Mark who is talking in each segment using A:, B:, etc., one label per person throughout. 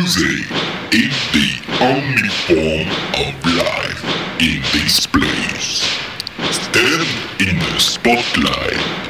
A: Music is the only form of life in this place. Stand in the spotlight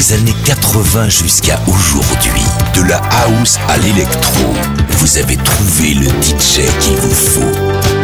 B: des
C: années 80 jusqu'à aujourd'hui, de la house à l'électro, vous avez trouvé le DJ qu'il vous faut.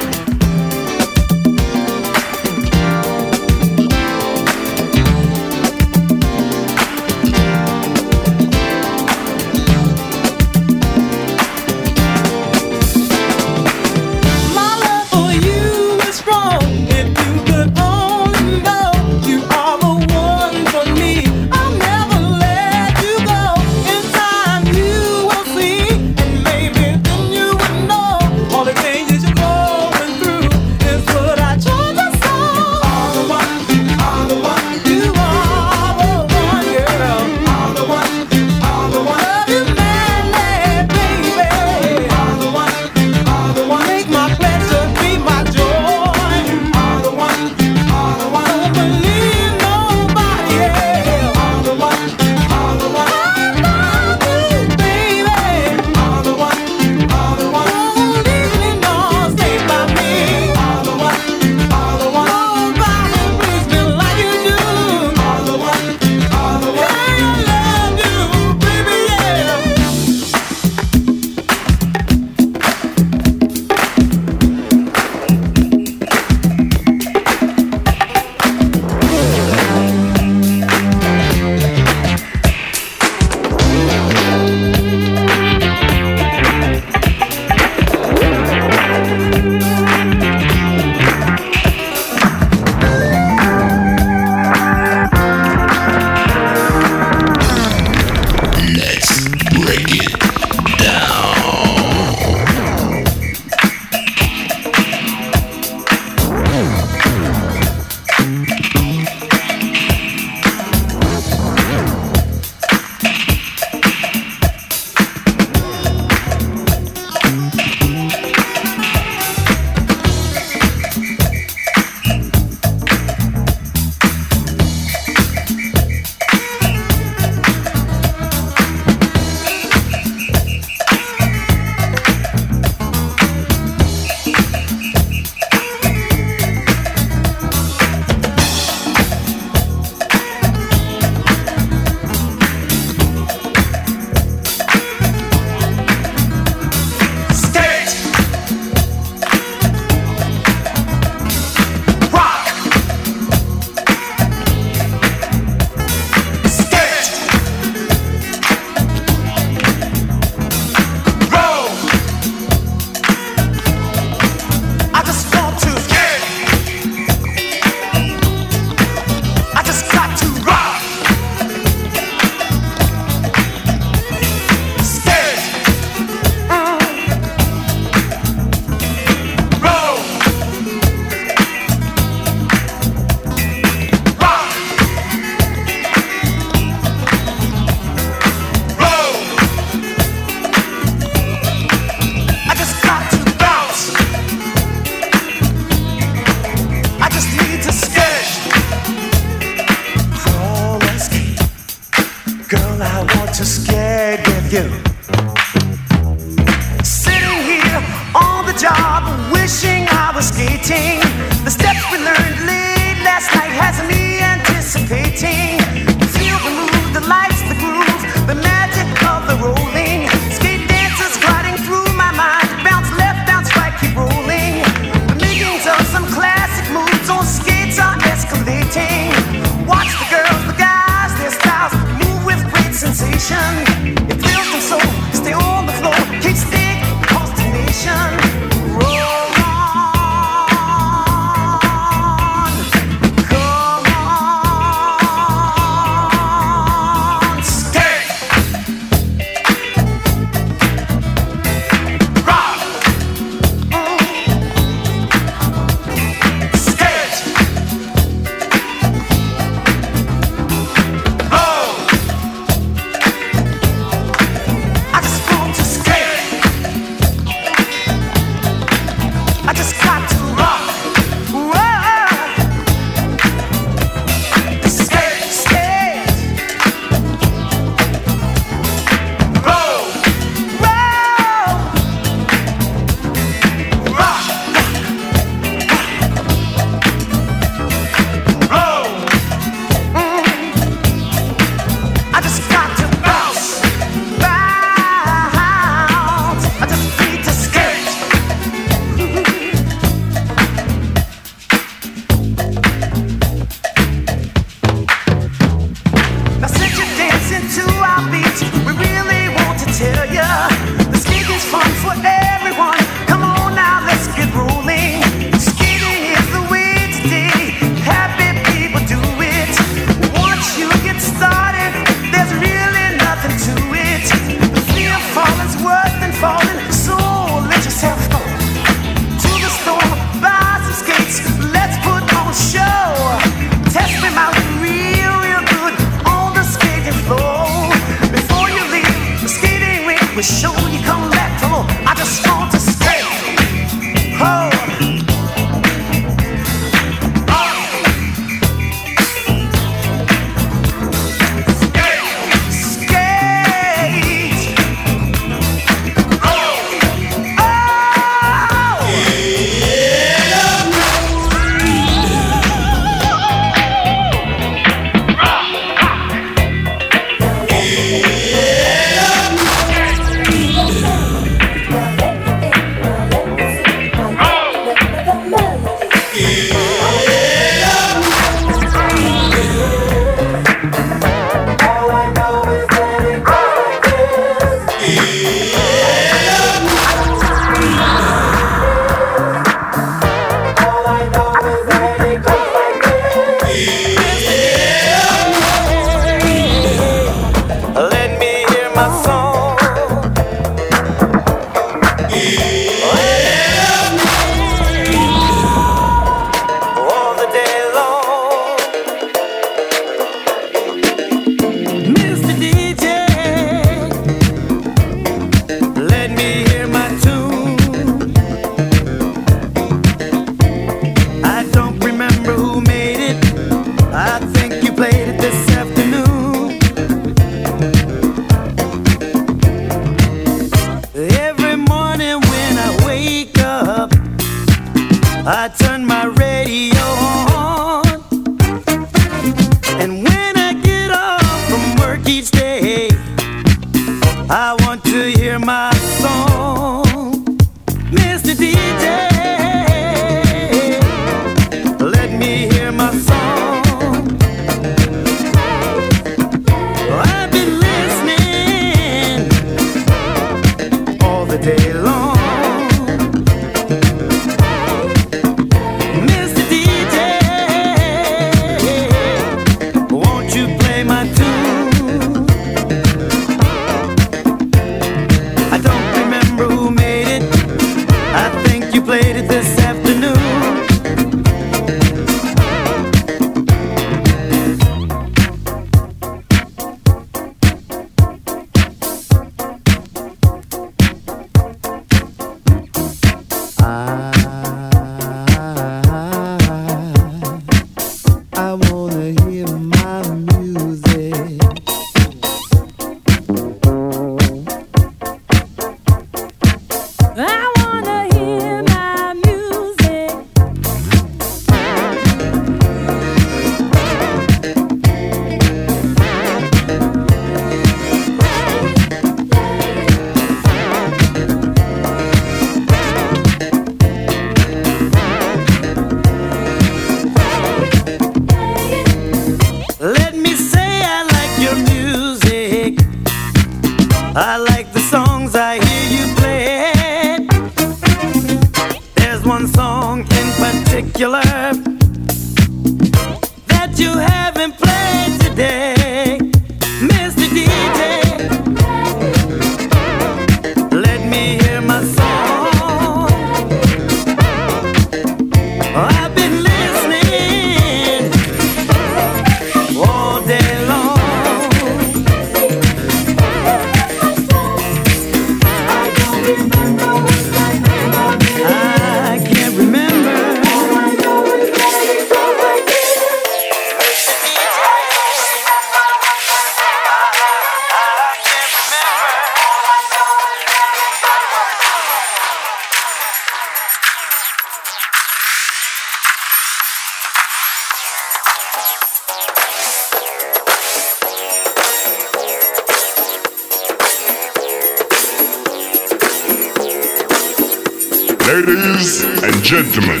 D: Gentlemen,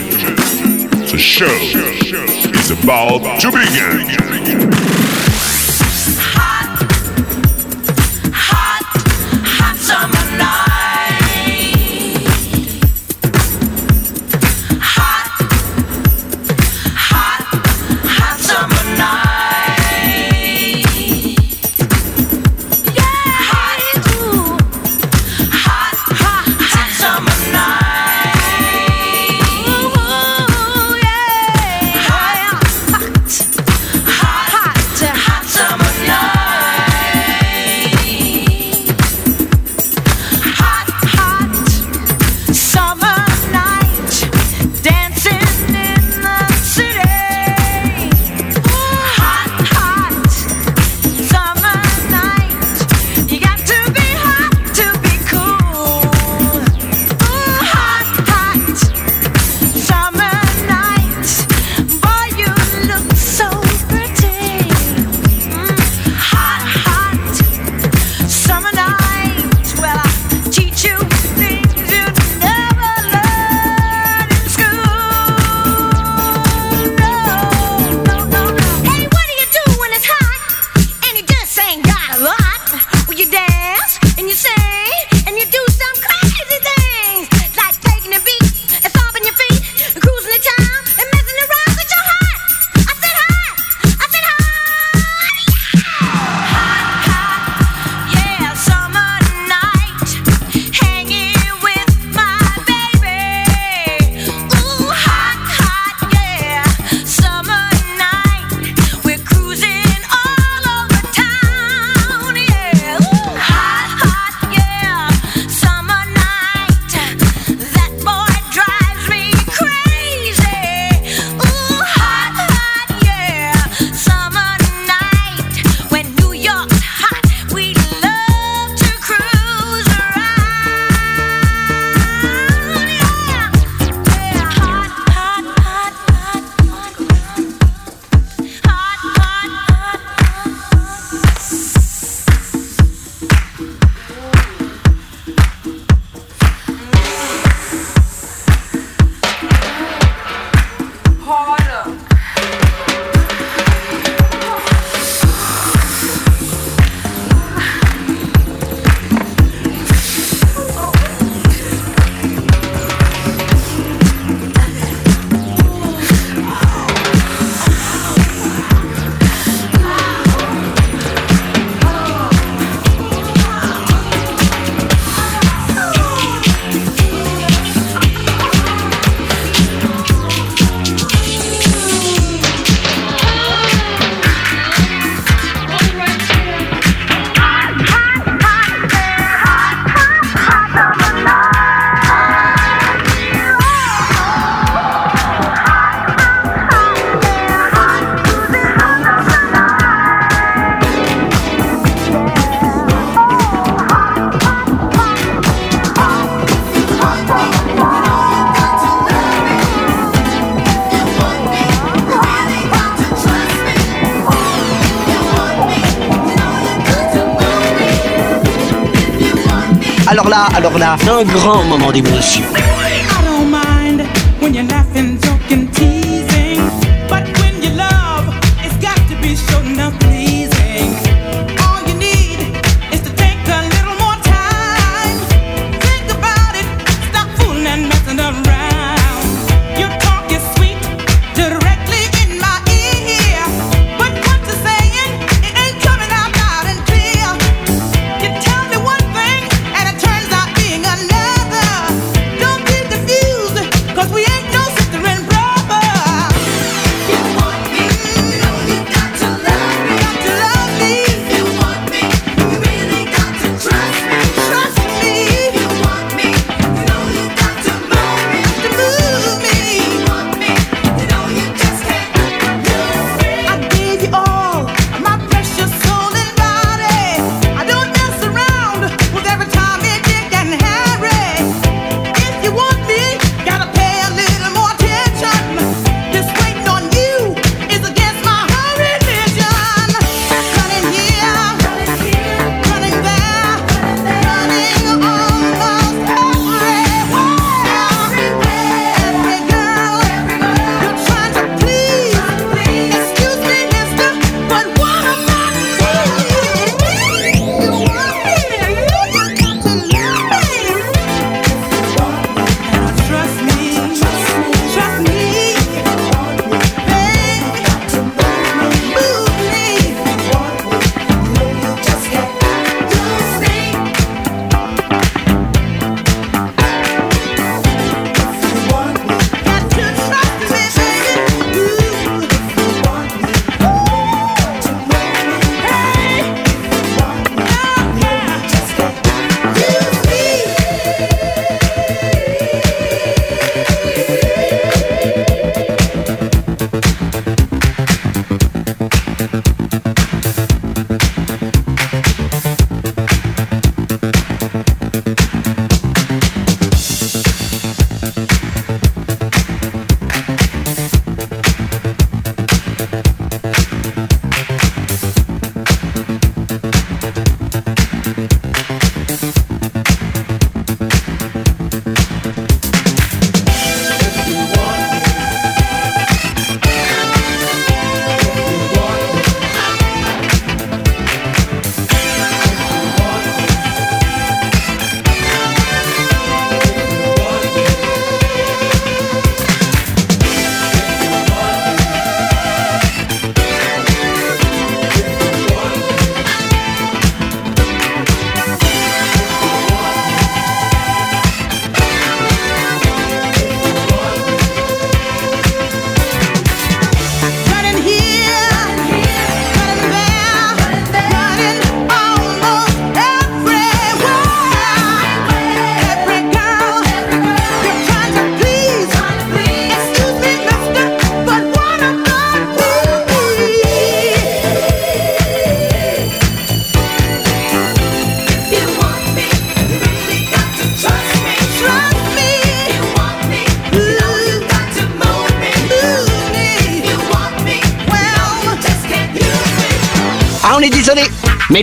E: alors là, un grand moment d'émotion.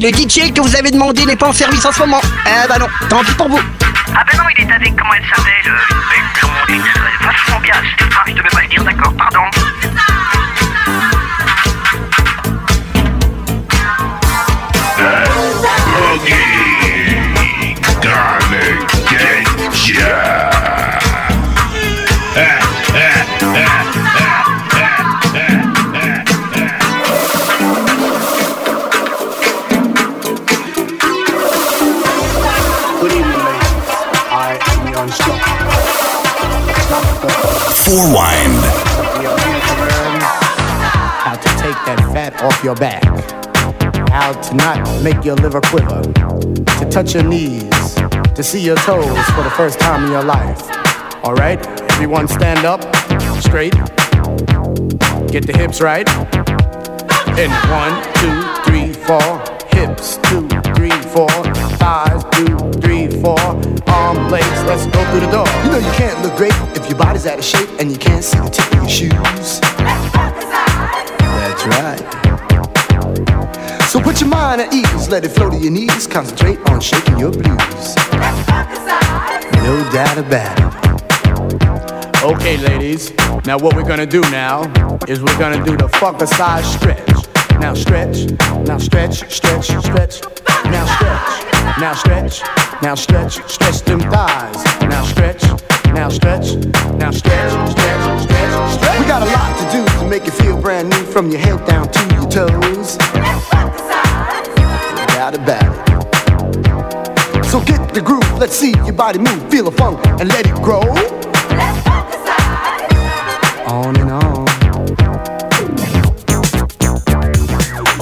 E: Mais le DJ que vous avez demandé n'est pas en service en ce moment. Eh bah non, tant pis pour vous.
F: Ah ben non, il est avec, comment elle s'appelle
G: off your back, how to not make your liver quiver, to touch your knees, to see your toes for the first time in your life. All right, everyone stand up, straight, get the hips right. And one, two, three, four. Hips, two, three, four. Thighs, two, three, four. Arm, legs, let's go through the door. You know you can't look great if your body's out of shape and you can't see the tip of your shoes. That's right. Put your mind at ease, let it flow to your knees. Concentrate on shaking your blues. No doubt about it. Okay, ladies. Now what we're gonna do now is we're gonna do the fucker size stretch. Now stretch, now stretch, stretch, stretch. Now stretch, now stretch, now stretch, stretch them thighs. Now stretch, now stretch, now stretch, stretch, stretch, stretch. We got a lot to do to make you feel brand new from your head down to your toes. No doubt about. So get the groove, let's see your body move, feel the funk and let it grow. On and on.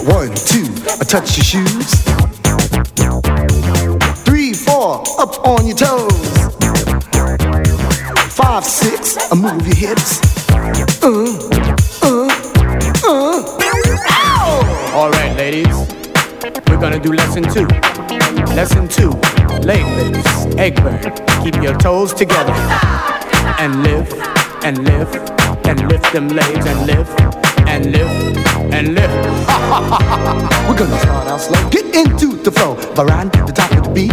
G: One, two, I touch your shoes. Three, four, up on your toes. Five, six, I move your hips. Together and lift and lift and lift them legs and lift and lift and lift. We're gonna start out slow, get into the flow, to the top of the beat.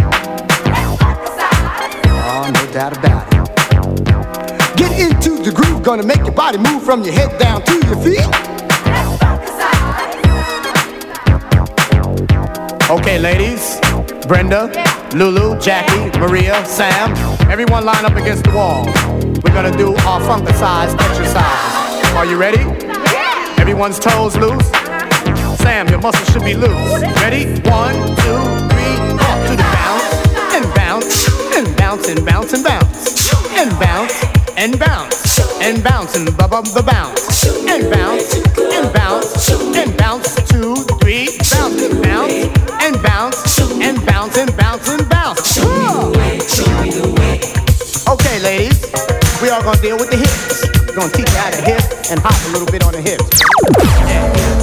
G: Oh, no doubt about it. Get into the groove, gonna make your body move from your head down to your feet. Okay, ladies, Brenda, Lulu, Jackie, Maria, Sam, everyone line up against the wall. We're gonna do our funkicized exercise. Are you ready? Everyone's toes loose. Sam, your muscles should be loose. Ready? One, two, three, up to the bounce and bounce and bounce and bounce and bounce and bounce and bounce and bounce and bub the bounce and bounce and bounce and bounce bounce and bounce and bounce. Okay, ladies, we are gonna deal with the hips. We're gonna teach you how to hip and hop a little bit on the hips. And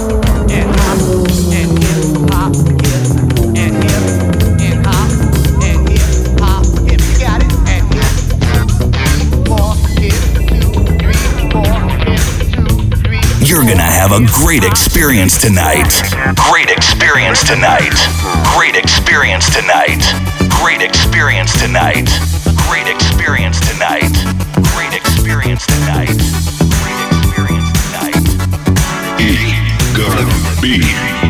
H: have a great experience tonight. Great experience tonight. Great experience tonight. Great experience tonight. Great experience tonight. Great experience tonight. Great experience tonight.
D: It's gonna be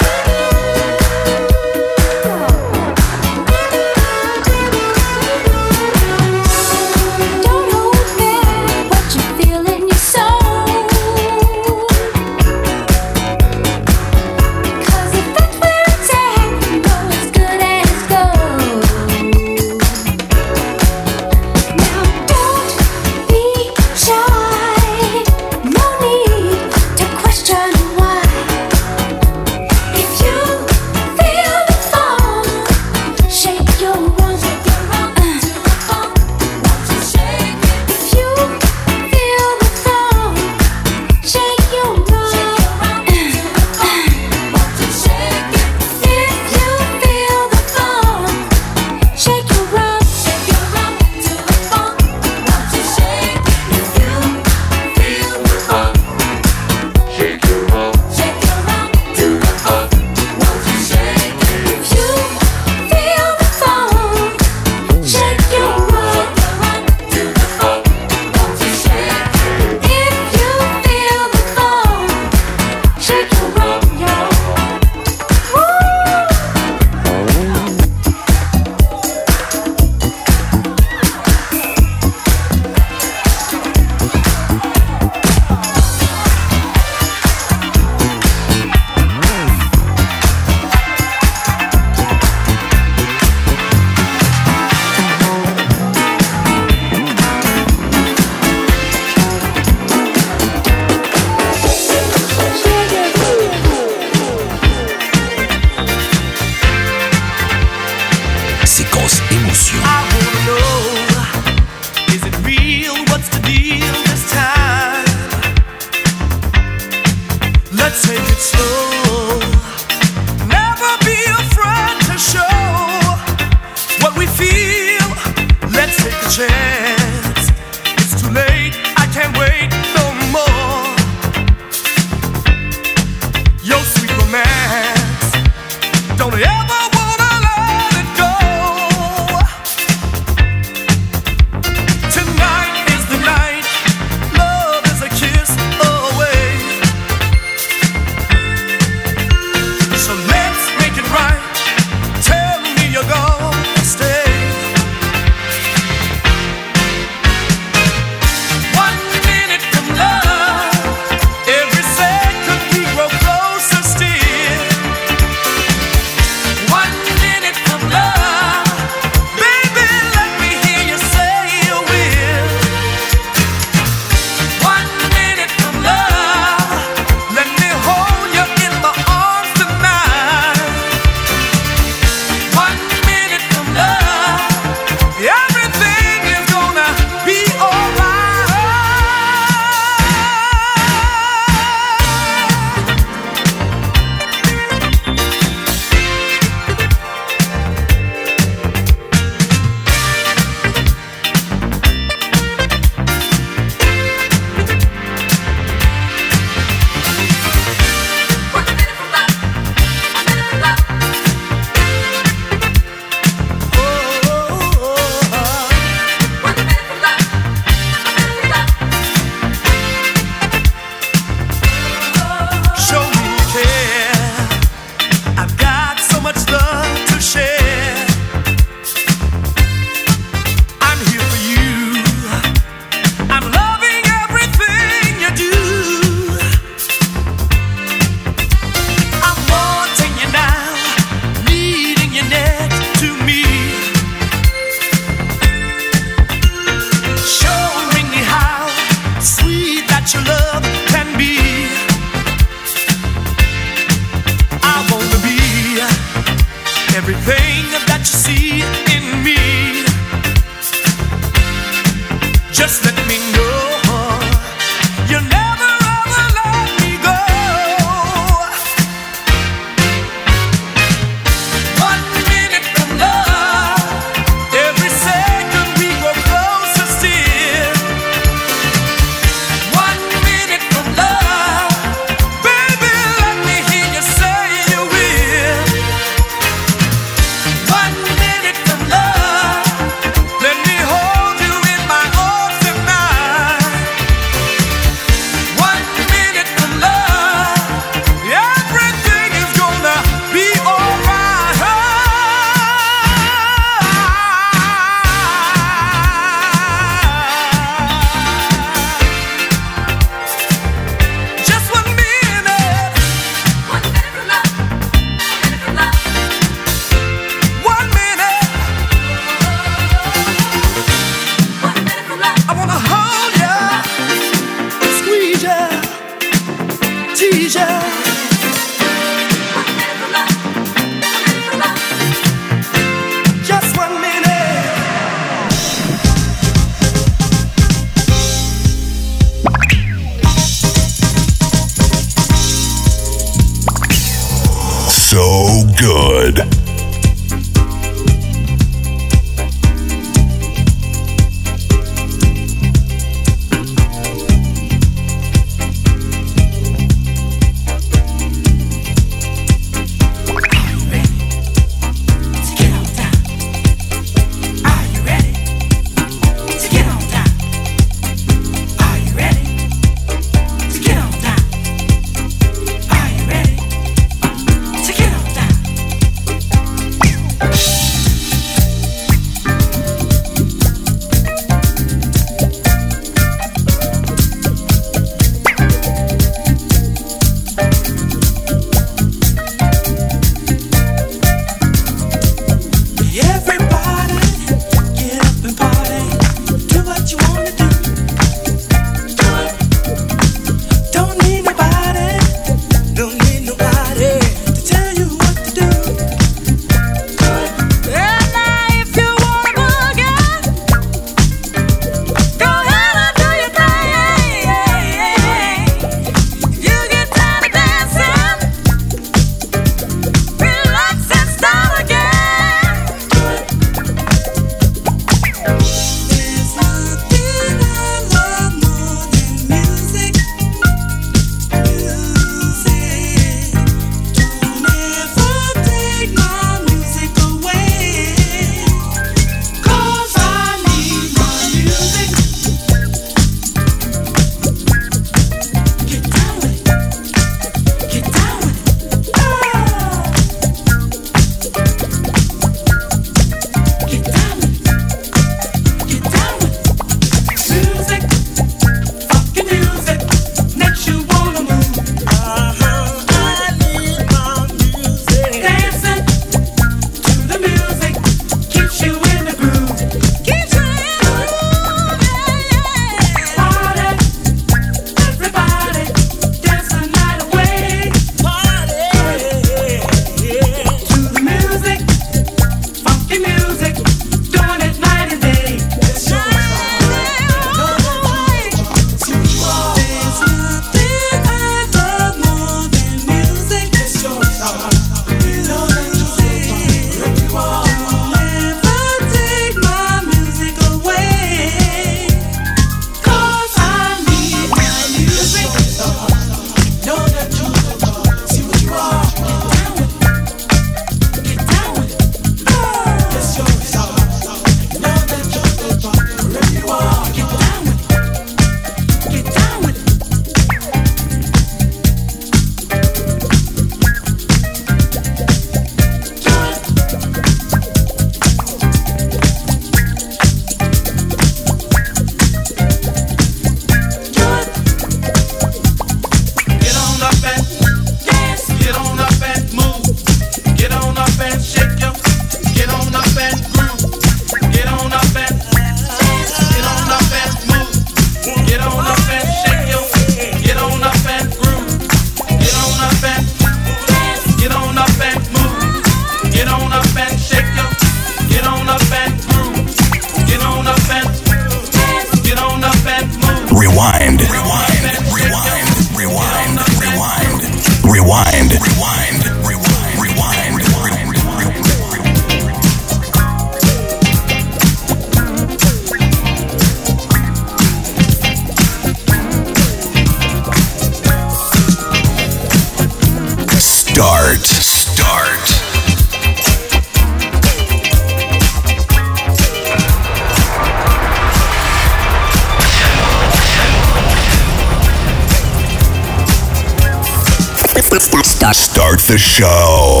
H: the
I: show.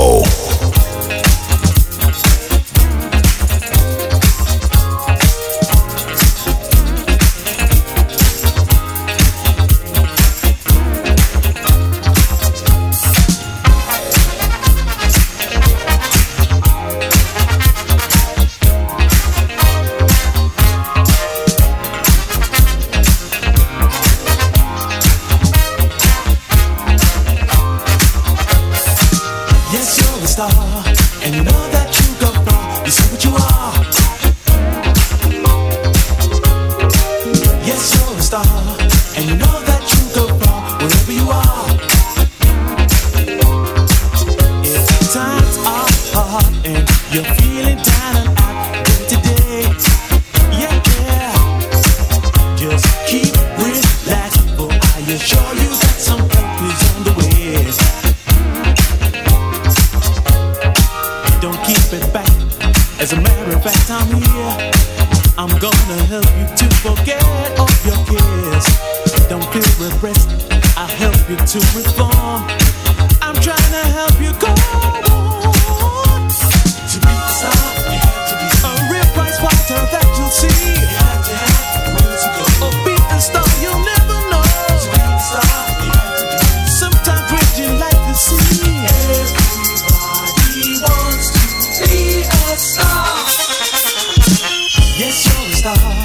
H: Star,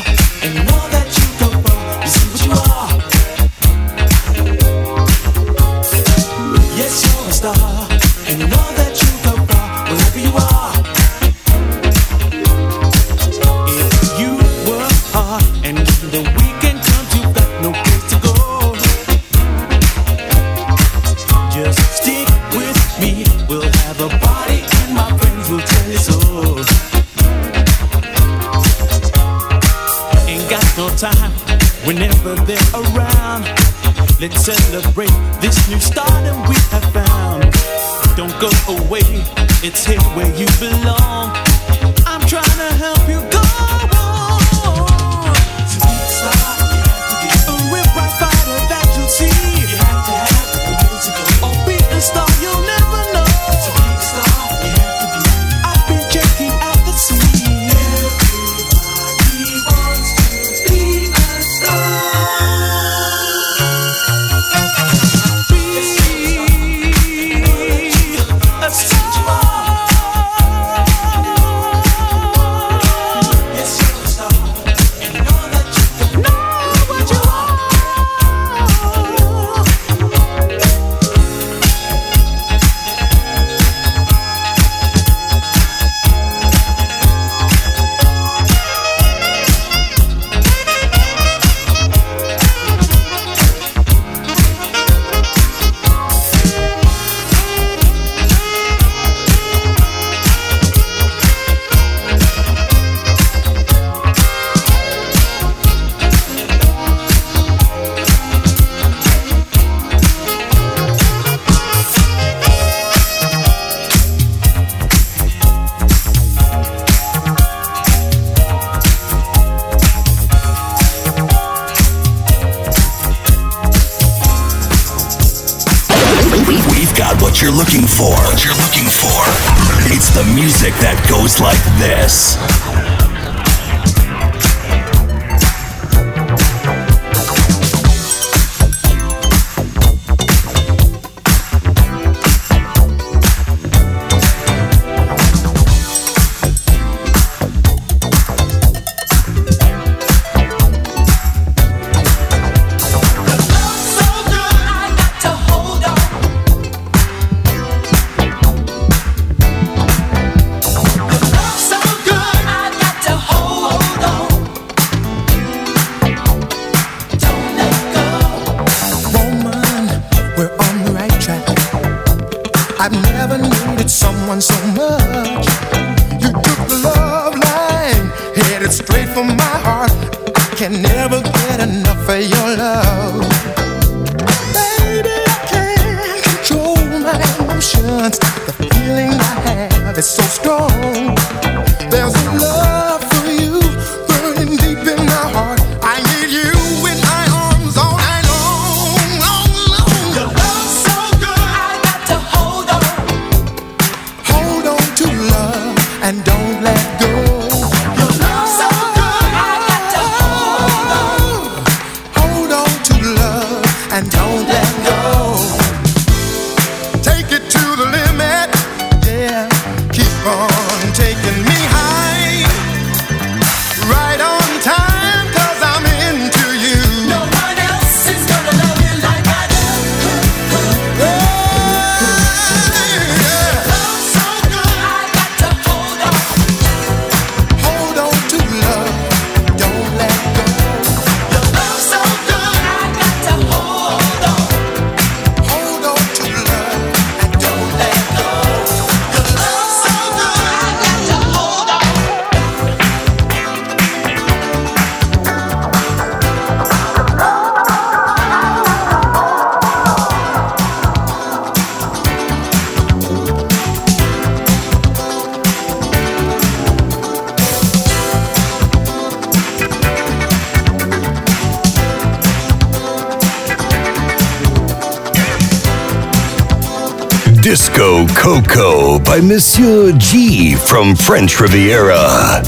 D: Disco Coco by Monsieur G from French Riviera.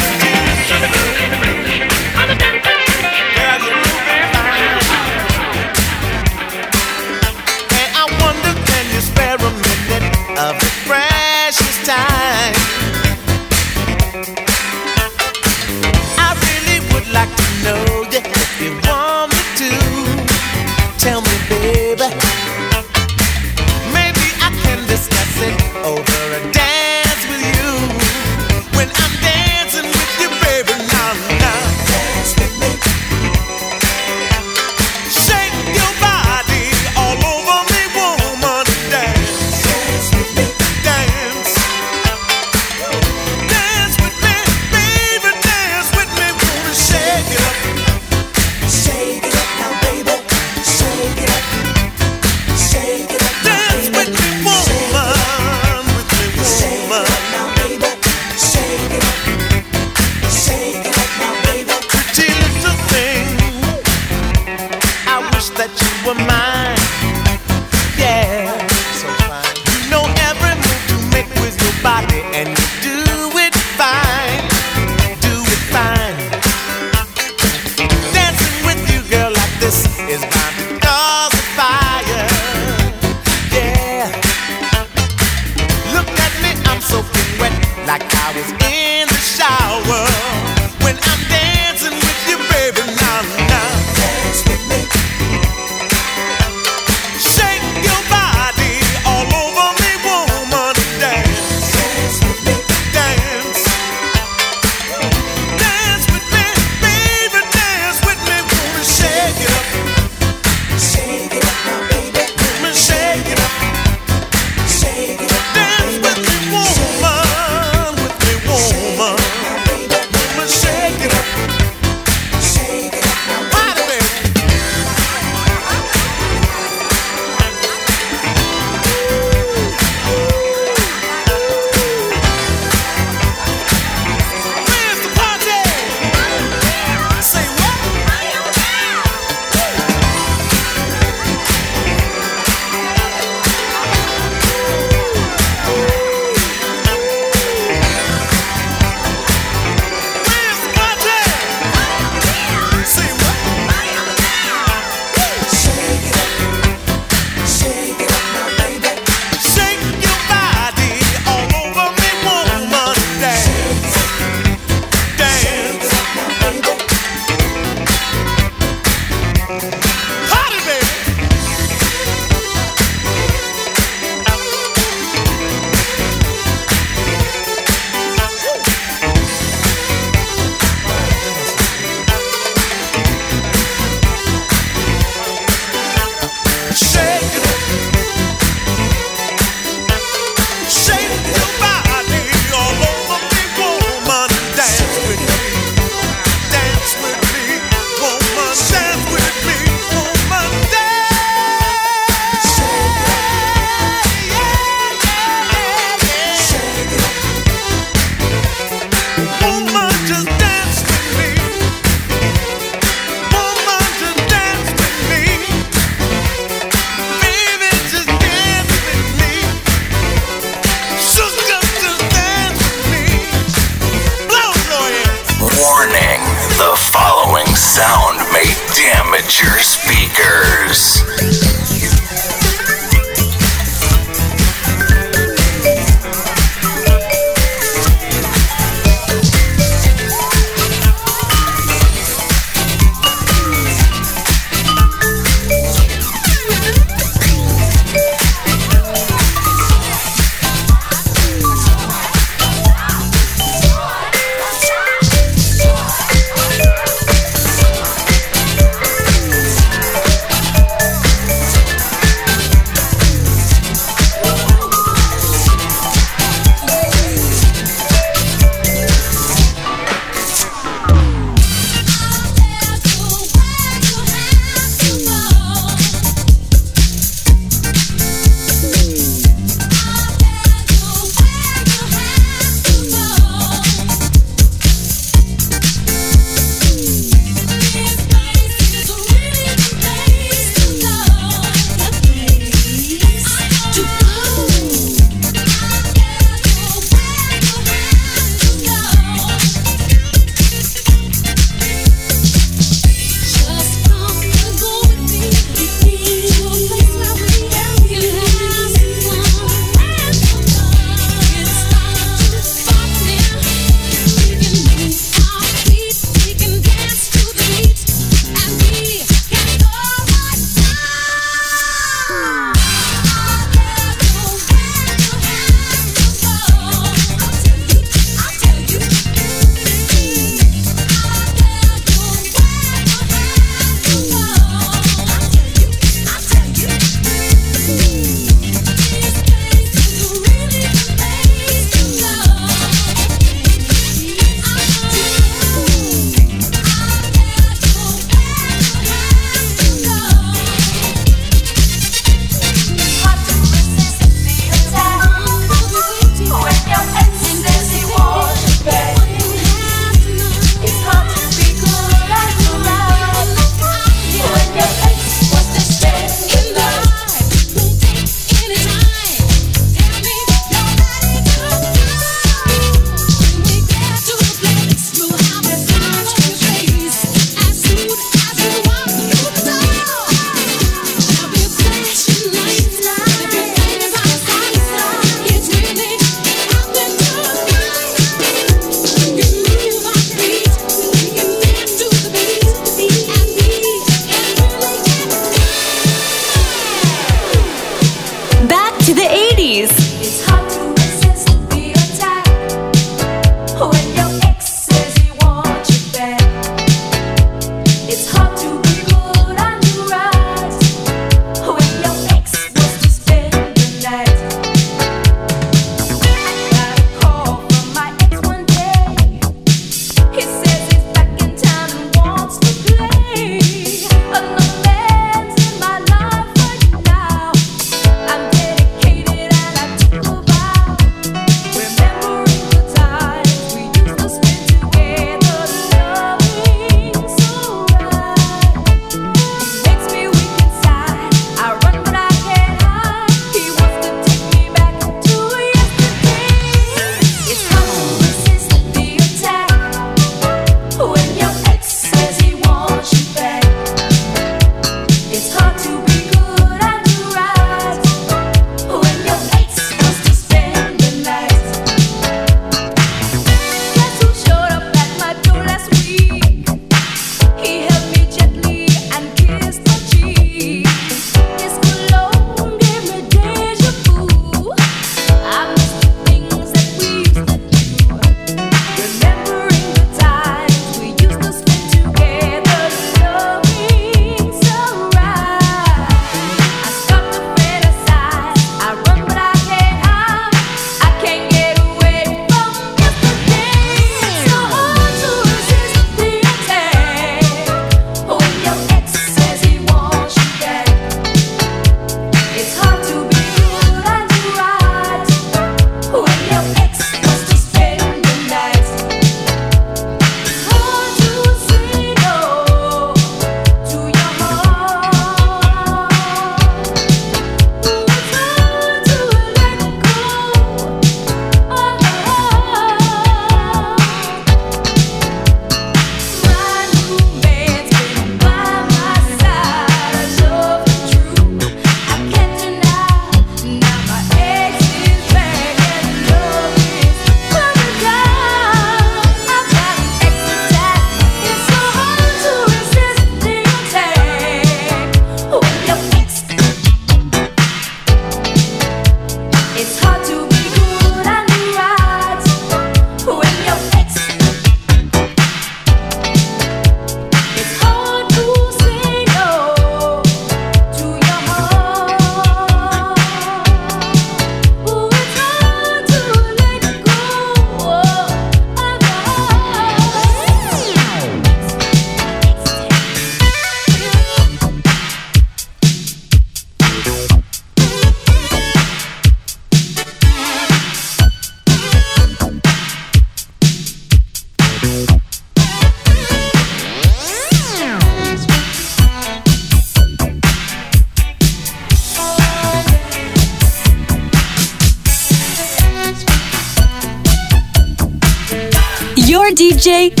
J: DJ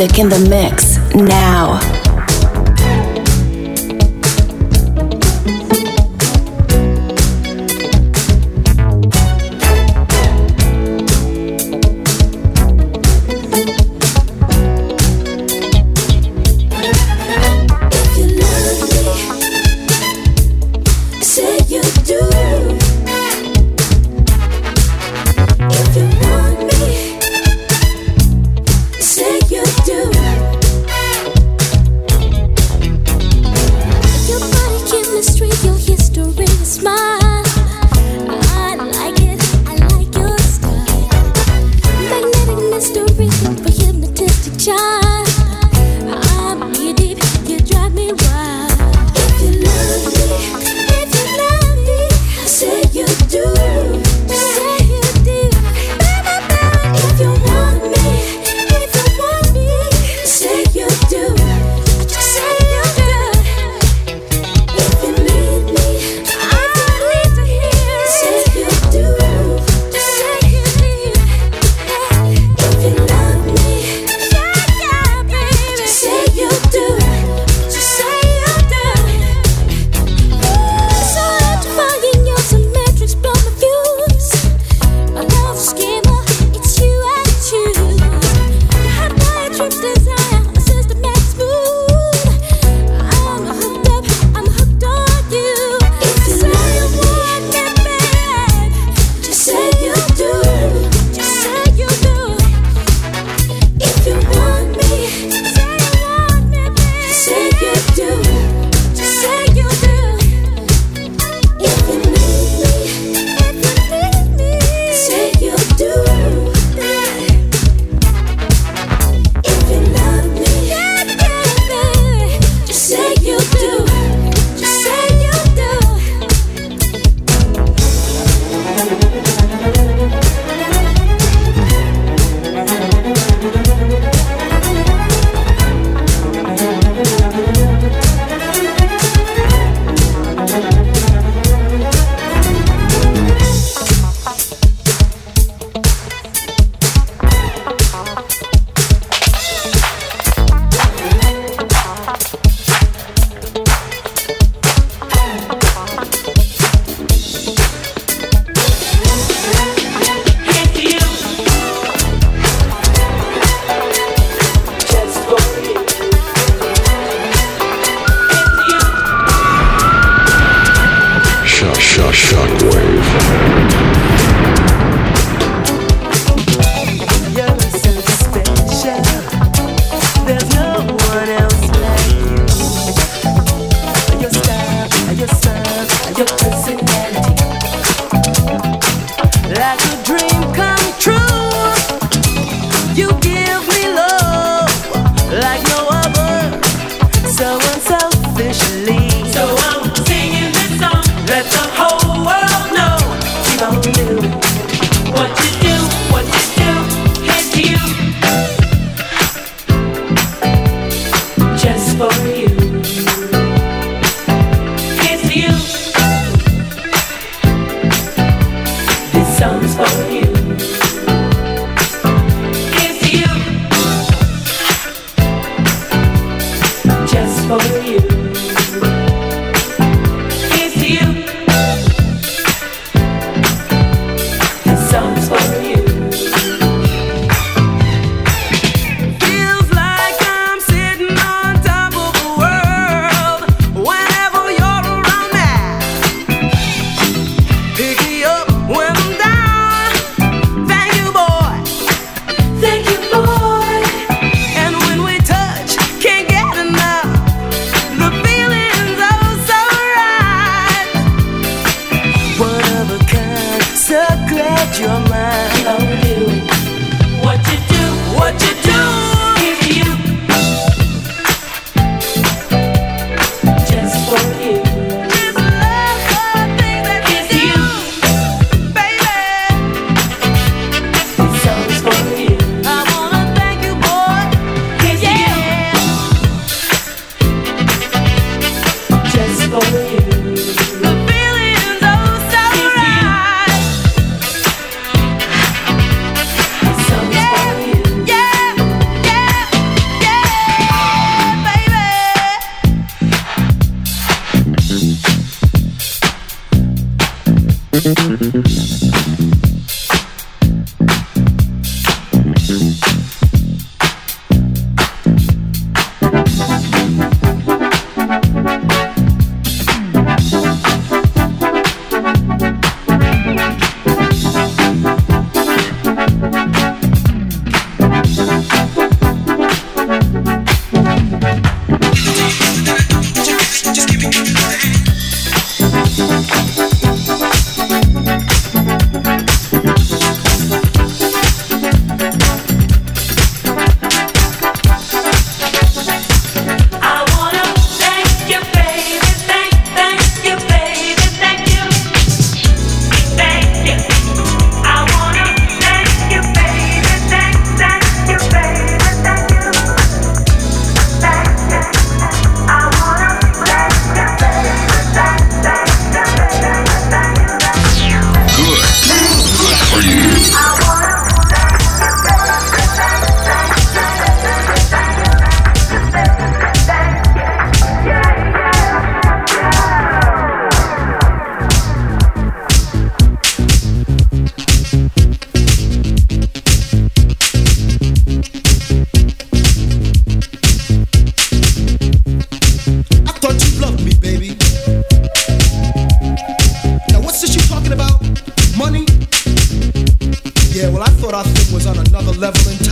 J: music in the mix
K: was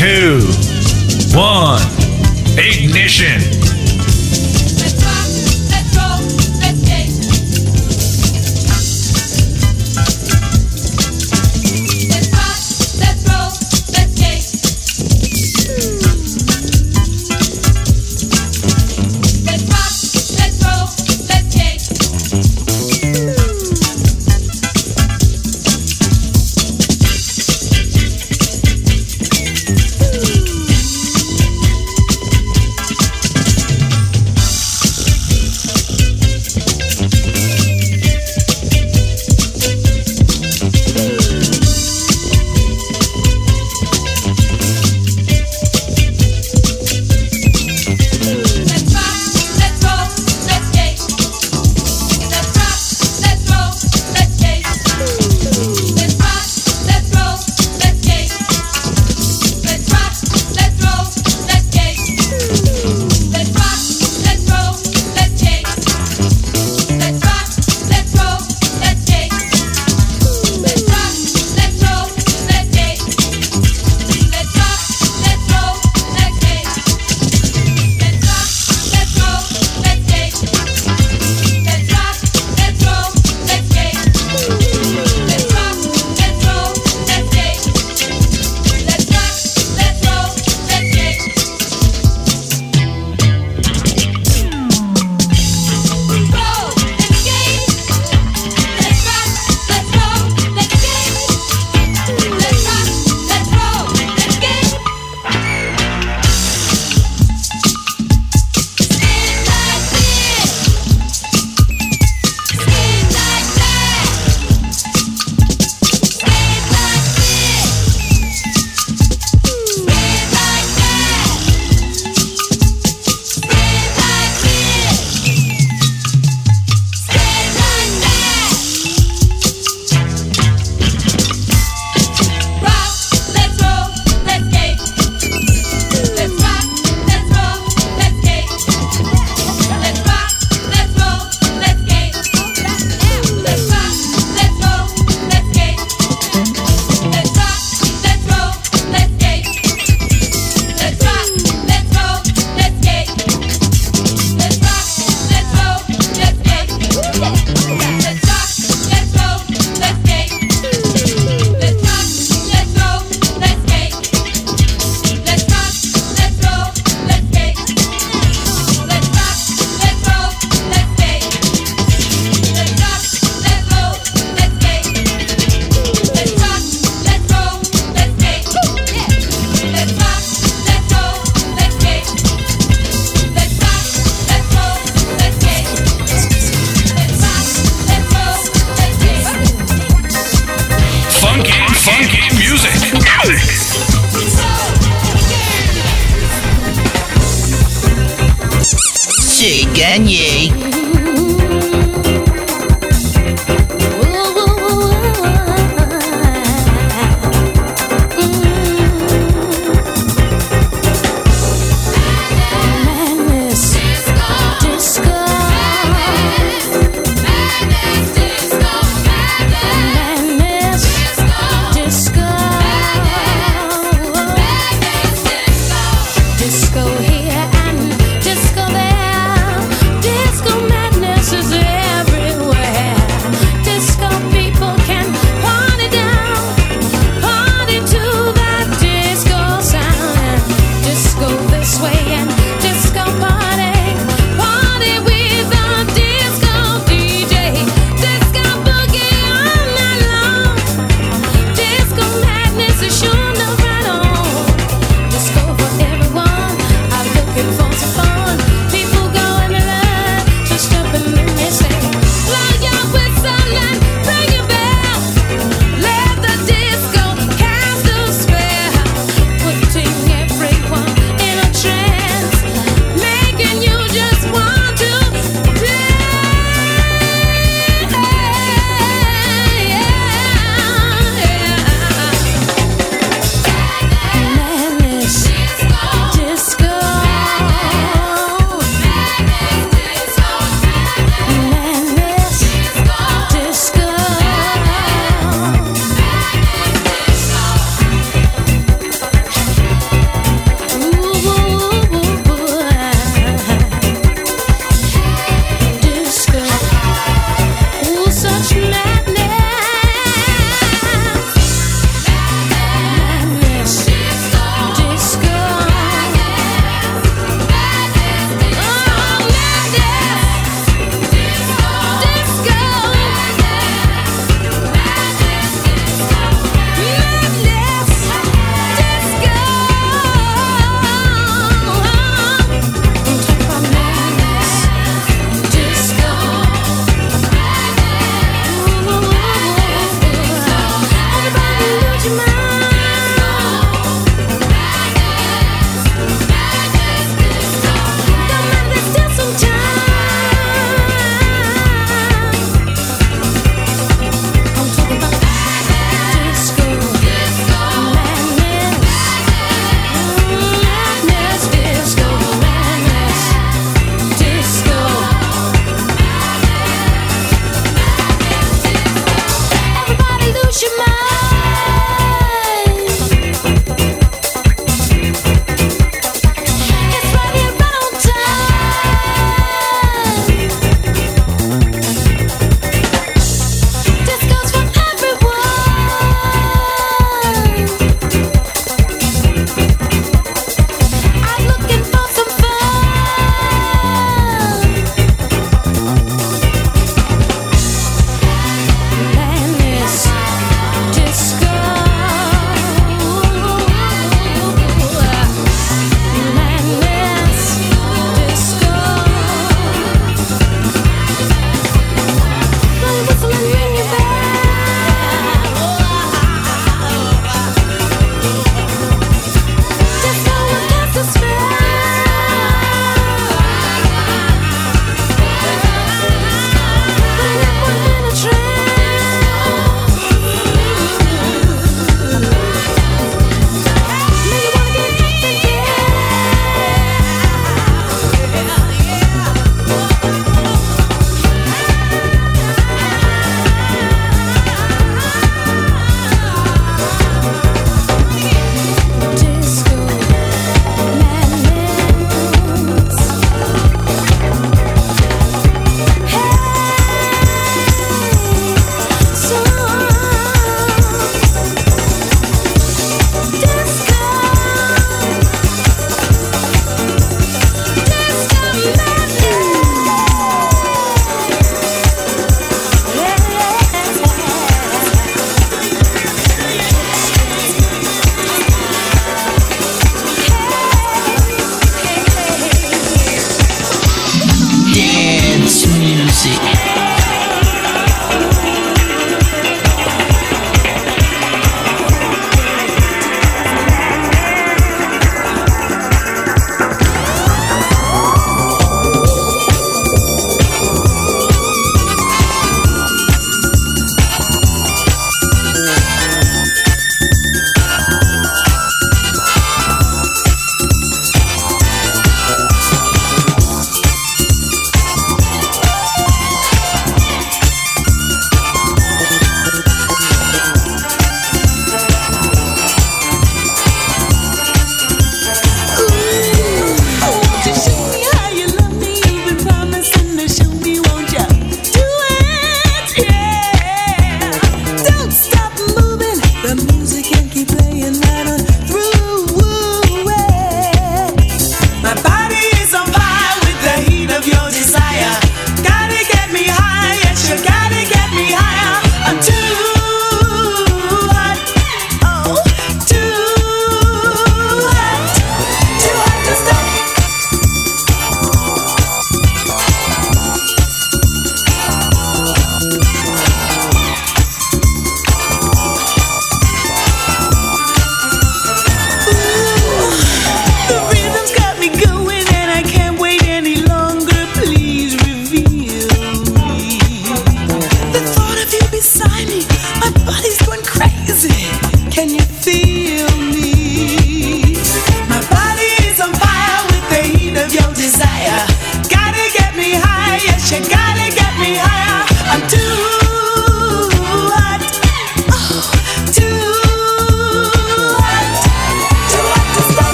D: two, one. Ignition.